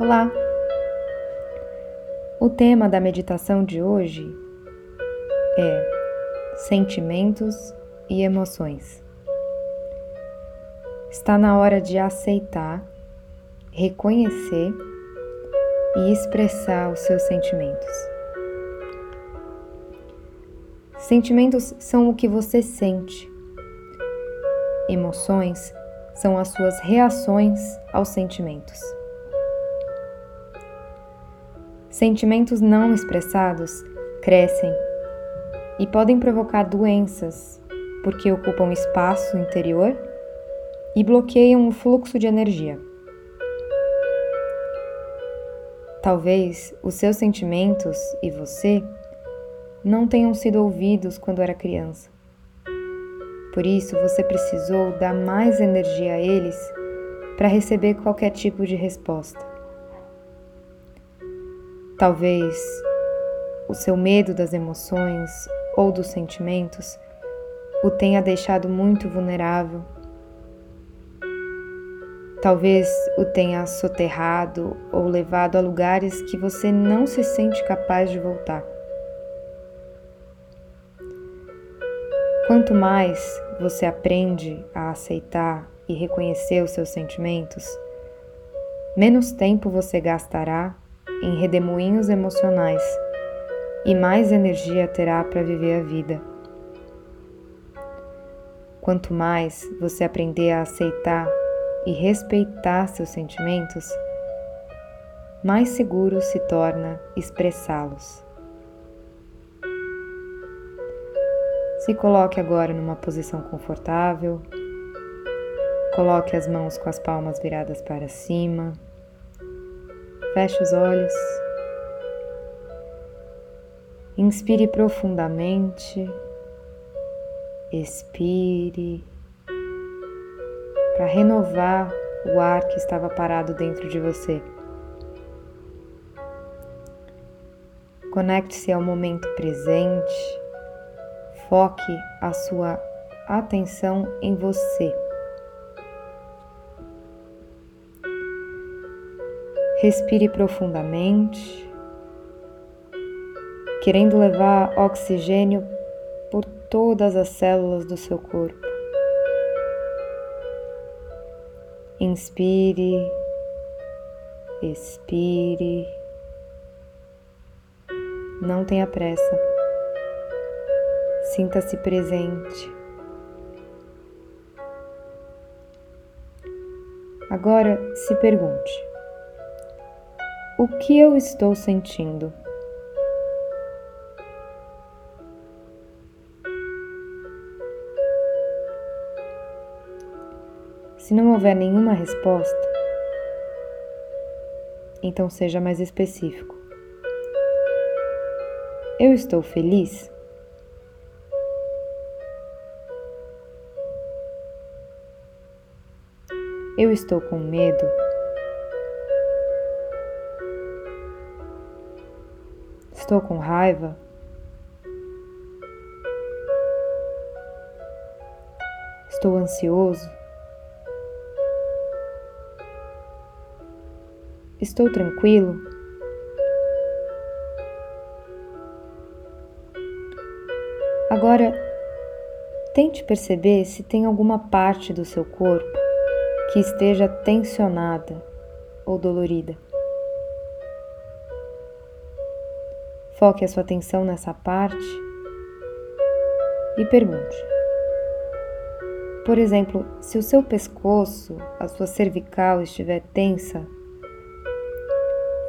Olá! O tema da meditação de hoje é sentimentos e emoções. Está na hora de aceitar, reconhecer e expressar os seus sentimentos. Sentimentos são o que você sente. Emoções são as suas reações aos sentimentos. Sentimentos não expressados crescem e podem provocar doenças porque ocupam espaço interior e bloqueiam o fluxo de energia. Talvez os seus sentimentos e você não tenham sido ouvidos quando era criança. Por isso você precisou dar mais energia a eles para receber qualquer tipo de resposta. Talvez o seu medo das emoções ou dos sentimentos o tenha deixado muito vulnerável. Talvez o tenha soterrado ou levado a lugares que você não se sente capaz de voltar. Quanto mais você aprende a aceitar e reconhecer os seus sentimentos, menos tempo você gastará em redemoinhos emocionais e mais energia terá para viver a vida. Quanto mais você aprender a aceitar e respeitar seus sentimentos, mais seguro se torna expressá-los. Se coloque agora numa posição confortável. Coloque as mãos com as palmas viradas para cima. Feche os olhos. Inspire profundamente. Expire para renovar o ar que estava parado dentro de você. Conecte-se ao momento presente. Foque a sua atenção em você. Respire profundamente, querendo levar oxigênio por todas as células do seu corpo. Inspire, expire. Não tenha pressa. Sinta-se presente. Agora se pergunte: o que eu estou sentindo? Se não houver nenhuma resposta, então seja mais específico. Eu estou feliz? Eu estou com medo? Estou com raiva? Estou ansioso? Estou tranquilo? Agora, tente perceber se tem alguma parte do seu corpo que esteja tensionada ou dolorida. Foque a sua atenção nessa parte e pergunte. Por exemplo, se o seu pescoço, a sua cervical estiver tensa,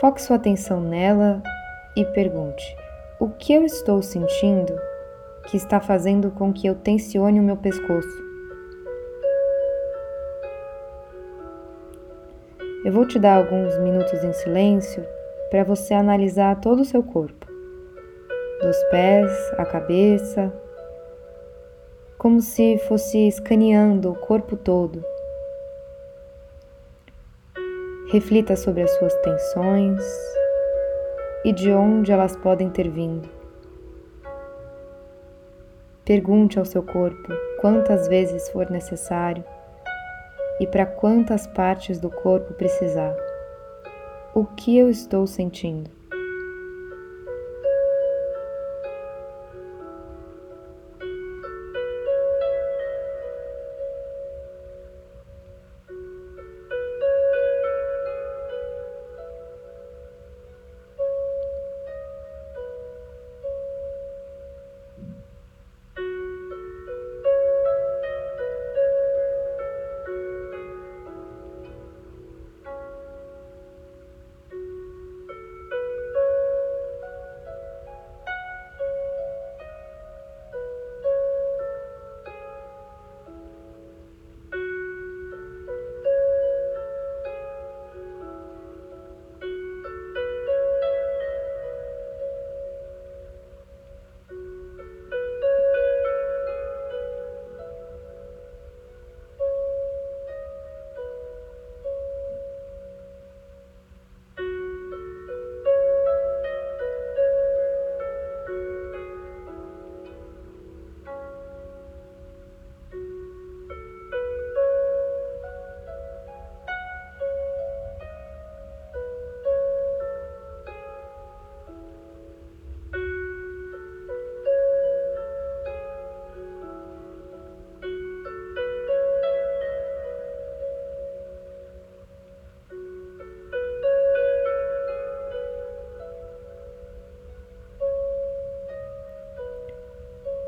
foque sua atenção nela e pergunte: o que eu estou sentindo que está fazendo com que eu tensione o meu pescoço? Eu vou te dar alguns minutos em silêncio para você analisar todo o seu corpo, dos pés à cabeça, como se fosse escaneando o corpo todo. Reflita sobre as suas tensões e de onde elas podem ter vindo. Pergunte ao seu corpo quantas vezes for necessário e para quantas partes do corpo precisar. o que eu estou sentindo.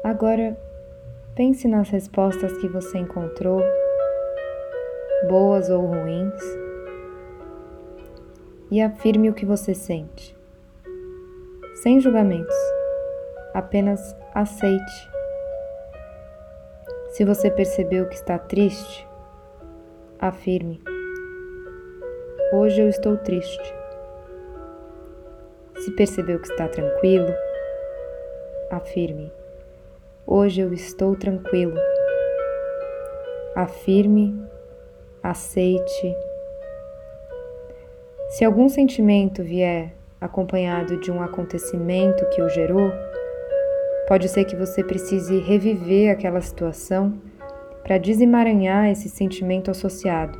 Agora, pense nas respostas que você encontrou, boas ou ruins, e afirme o que você sente. Sem julgamentos, apenas aceite. Se você percebeu que está triste, afirme: Hoje eu estou triste. Se percebeu que está tranquilo, afirme: Hoje eu estou tranquilo. Afirme, aceite. Se algum sentimento vier acompanhado de um acontecimento que o gerou, pode ser que você precise reviver aquela situação para desemaranhar esse sentimento associado.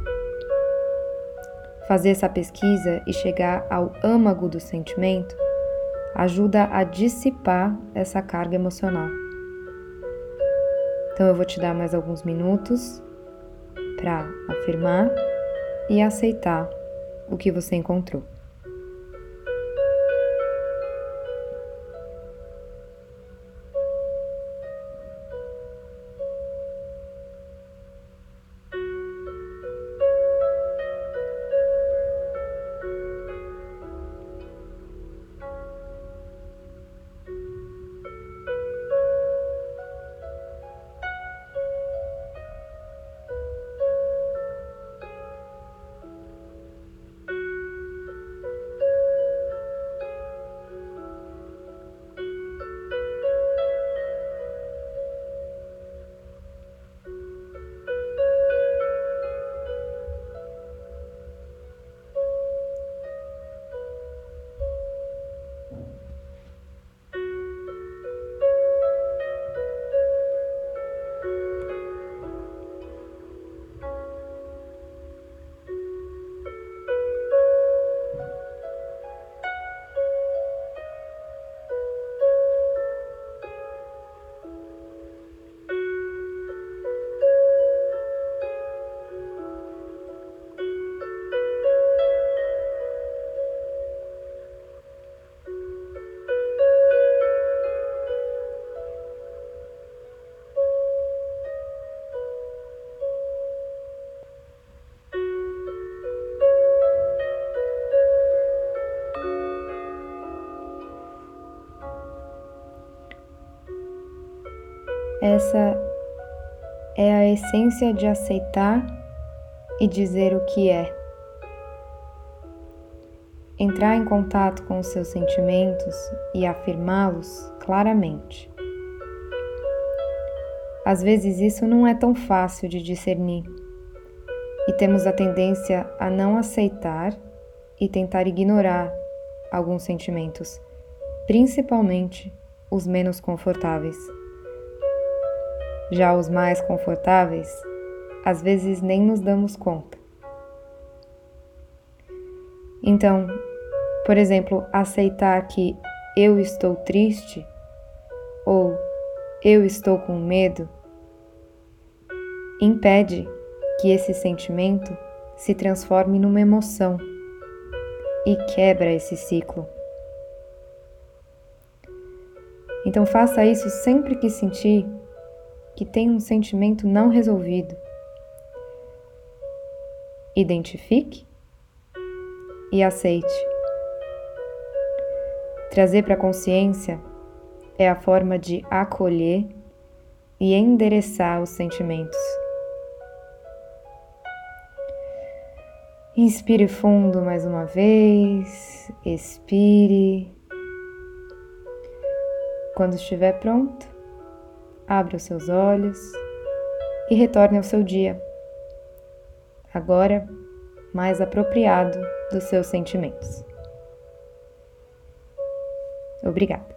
Fazer essa pesquisa e chegar ao âmago do sentimento ajuda a dissipar essa carga emocional. Então eu vou te dar mais alguns minutos para afirmar e aceitar o que você encontrou. Essa é a essência de aceitar e dizer o que é. Entrar em contato com os seus sentimentos e afirmá-los claramente. Às vezes isso não é tão fácil de discernir e temos a tendência a não aceitar e tentar ignorar alguns sentimentos, principalmente os menos confortáveis. Já os mais confortáveis, às vezes nem nos damos conta. Então, por exemplo, aceitar que eu estou triste ou eu estou com medo impede que esse sentimento se transforme numa emoção e quebra esse ciclo. Então faça isso sempre que sentir que tem um sentimento não resolvido. Identifique e aceite. Trazer para a consciência é a forma de acolher e endereçar os sentimentos. Inspire fundo mais uma vez, expire. Quando estiver pronto, abra os seus olhos e retorne ao seu dia. Agora, mais apropriado dos seus sentimentos. Obrigada.